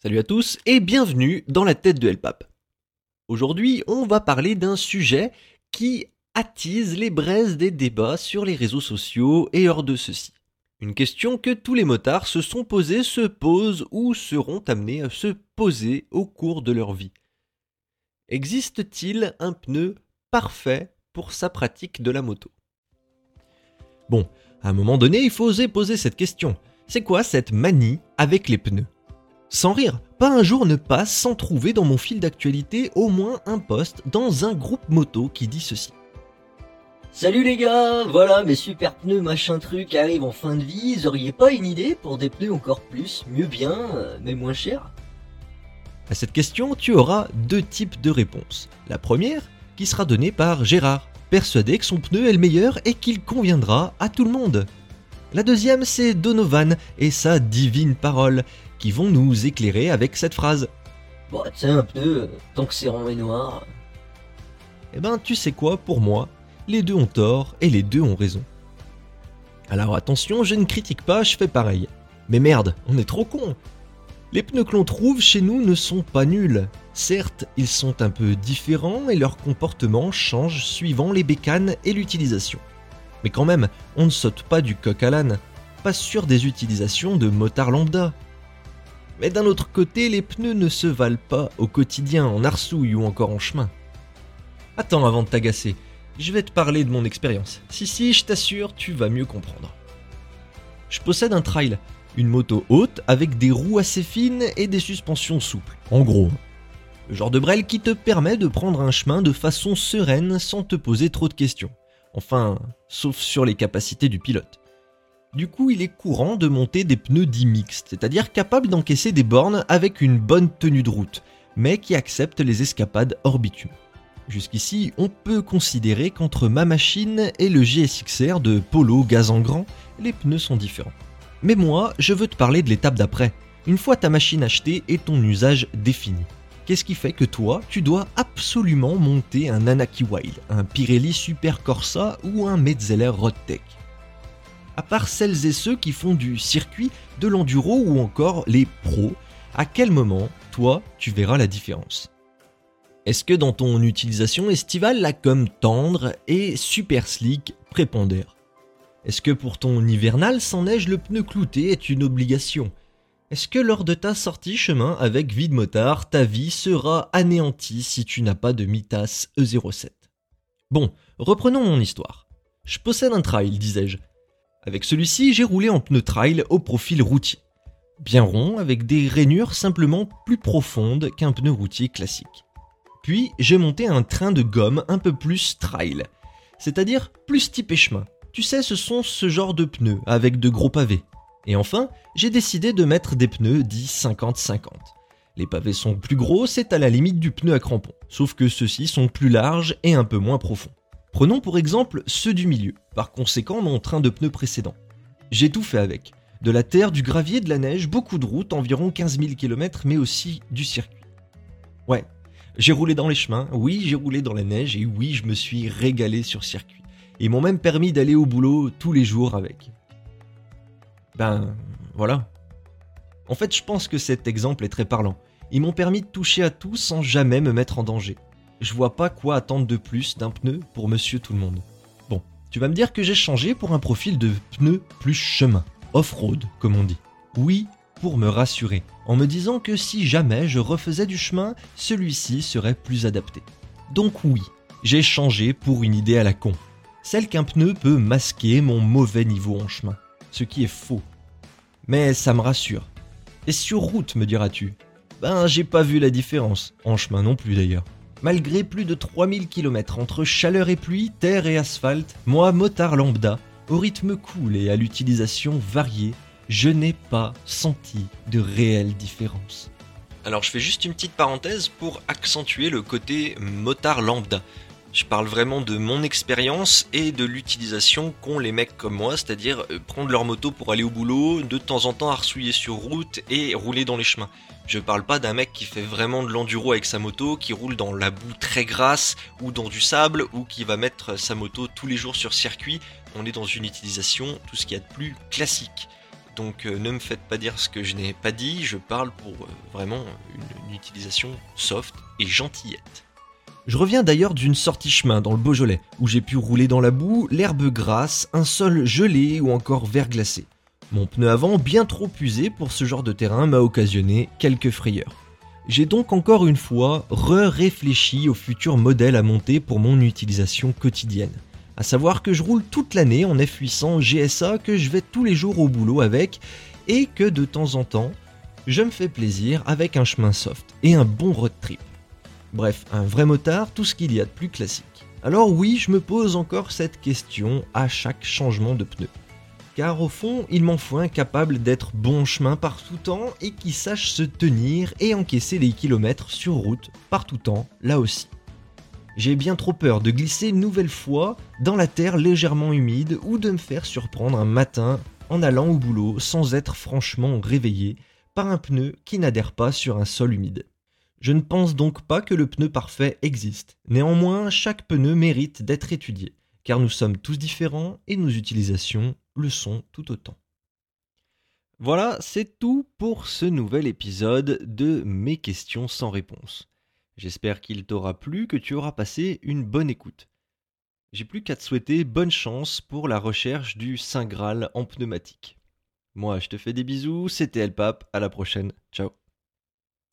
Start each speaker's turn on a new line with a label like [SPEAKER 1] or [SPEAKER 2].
[SPEAKER 1] Salut à tous et bienvenue dans la tête de Elpap. Aujourd'hui, on va parler d'un sujet qui attise les braises des débats sur les réseaux sociaux et hors de ceux-ci. Une question que tous les motards se sont posés, se posent ou seront amenés à se poser au cours de leur vie. Existe-t-il un pneu parfait pour sa pratique de la moto? Bon, à un moment donné, il faut oser poser cette question. C'est quoi cette manie avec les pneus? Sans rire, pas un jour ne passe sans trouver dans mon fil d'actualité au moins un post dans un groupe moto qui dit ceci.
[SPEAKER 2] Salut les gars, voilà mes super pneus machin truc arrivent en fin de vie, vous auriez pas une idée pour des pneus encore plus, mieux bien, euh, mais moins cher
[SPEAKER 1] À cette question, tu auras deux types de réponses. La première, qui sera donnée par Gérard, persuadé que son pneu est le meilleur et qu'il conviendra à tout le monde. La deuxième, c'est Donovan et sa divine parole, qui vont nous éclairer avec cette phrase.
[SPEAKER 2] Bon, sais, un pneu, tant que c'est rond et noir.
[SPEAKER 1] Eh ben, tu sais quoi, pour moi, les deux ont tort et les deux ont raison. Alors attention, je ne critique pas, je fais pareil. Mais merde, on est trop con. Les pneus que l'on trouve chez nous ne sont pas nuls. Certes, ils sont un peu différents et leur comportement change suivant les bécanes et l'utilisation. Mais quand même, on ne saute pas du coq à l'âne. Pas sûr des utilisations de motard lambda. Mais d'un autre côté, les pneus ne se valent pas au quotidien, en arsouille ou encore en chemin. Attends avant de t'agacer, je vais te parler de mon expérience. Si si, je t'assure, tu vas mieux comprendre. Je possède un trail, une moto haute avec des roues assez fines et des suspensions souples. En gros, le genre de brel qui te permet de prendre un chemin de façon sereine sans te poser trop de questions. Enfin, sauf sur les capacités du pilote. Du coup, il est courant de monter des pneus dits mixtes, c'est-à-dire capables d'encaisser des bornes avec une bonne tenue de route, mais qui acceptent les escapades hors bitume. Jusqu'ici, on peut considérer qu'entre ma machine et le GSXR de Polo Gaz en Grand, les pneus sont différents. Mais moi, je veux te parler de l'étape d'après, une fois ta machine achetée et ton usage défini. Qu'est-ce qui fait que toi, tu dois absolument monter un Anaki Wild, un Pirelli Super Corsa ou un Metzeler Rodtech à part celles et ceux qui font du circuit, de l'enduro ou encore les pros, à quel moment, toi, tu verras la différence? Est-ce que dans ton utilisation estivale, la com tendre et super slick prépondère? Est-ce que pour ton hivernal sans neige, le pneu clouté est une obligation? Est-ce que lors de ta sortie chemin avec vide motard, ta vie sera anéantie si tu n'as pas de Mitas E07 Bon, reprenons mon histoire. Je possède un trail, disais-je, avec celui-ci, j'ai roulé en pneu trail au profil routier. Bien rond, avec des rainures simplement plus profondes qu'un pneu routier classique. Puis, j'ai monté un train de gomme un peu plus trail, c'est-à-dire plus type chemin. Tu sais, ce sont ce genre de pneus avec de gros pavés. Et enfin, j'ai décidé de mettre des pneus dits 50-50. Les pavés sont plus gros, c'est à la limite du pneu à crampons, sauf que ceux-ci sont plus larges et un peu moins profonds. Prenons pour exemple ceux du milieu, par conséquent mon train de pneus précédent. J'ai tout fait avec. De la terre, du gravier, de la neige, beaucoup de routes, environ 15 000 km, mais aussi du circuit. Ouais, j'ai roulé dans les chemins, oui j'ai roulé dans la neige, et oui je me suis régalé sur circuit. Ils m'ont même permis d'aller au boulot tous les jours avec. Ben voilà. En fait je pense que cet exemple est très parlant. Ils m'ont permis de toucher à tout sans jamais me mettre en danger je vois pas quoi attendre de plus d'un pneu pour monsieur tout le monde. Bon, tu vas me dire que j'ai changé pour un profil de pneu plus chemin, off-road comme on dit. Oui, pour me rassurer, en me disant que si jamais je refaisais du chemin, celui-ci serait plus adapté. Donc oui, j'ai changé pour une idée à la con. Celle qu'un pneu peut masquer mon mauvais niveau en chemin. Ce qui est faux. Mais ça me rassure. Et sur route, me diras-tu? Ben, j'ai pas vu la différence. En chemin non plus d'ailleurs. Malgré plus de 3000 km entre chaleur et pluie, terre et asphalte, moi, motard lambda, au rythme cool et à l'utilisation variée, je n'ai pas senti de réelle différence. Alors je fais juste une petite parenthèse pour accentuer le côté motard lambda. Je parle vraiment de mon expérience et de l'utilisation qu'ont les mecs comme moi, c'est-à-dire euh, prendre leur moto pour aller au boulot, de temps en temps arsouiller sur route et rouler dans les chemins. Je parle pas d'un mec qui fait vraiment de l'enduro avec sa moto, qui roule dans la boue très grasse ou dans du sable ou qui va mettre sa moto tous les jours sur circuit. On est dans une utilisation, tout ce qu'il y a de plus classique. donc euh, ne me faites pas dire ce que je n'ai pas dit, je parle pour euh, vraiment une, une utilisation soft et gentillette. Je reviens d'ailleurs d'une sortie chemin dans le Beaujolais, où j'ai pu rouler dans la boue, l'herbe grasse, un sol gelé ou encore verglacé. Mon pneu avant, bien trop usé pour ce genre de terrain, m'a occasionné quelques frayeurs. J'ai donc encore une fois re-réfléchi au futur modèle à monter pour mon utilisation quotidienne. À savoir que je roule toute l'année en F800 GSA, que je vais tous les jours au boulot avec, et que de temps en temps, je me fais plaisir avec un chemin soft et un bon road trip. Bref, un vrai motard, tout ce qu'il y a de plus classique. Alors oui, je me pose encore cette question à chaque changement de pneu. Car au fond, il m'en faut un capable d'être bon chemin par tout temps et qui sache se tenir et encaisser les kilomètres sur route par tout temps, là aussi. J'ai bien trop peur de glisser une nouvelle fois dans la terre légèrement humide ou de me faire surprendre un matin en allant au boulot sans être franchement réveillé par un pneu qui n'adhère pas sur un sol humide. Je ne pense donc pas que le pneu parfait existe. Néanmoins, chaque pneu mérite d'être étudié, car nous sommes tous différents et nos utilisations le sont tout autant. Voilà, c'est tout pour ce nouvel épisode de Mes questions sans réponse. J'espère qu'il t'aura plu, que tu auras passé une bonne écoute. J'ai plus qu'à te souhaiter bonne chance pour la recherche du Saint Graal en pneumatique. Moi, je te fais des bisous, c'était El Pape, à la prochaine, ciao.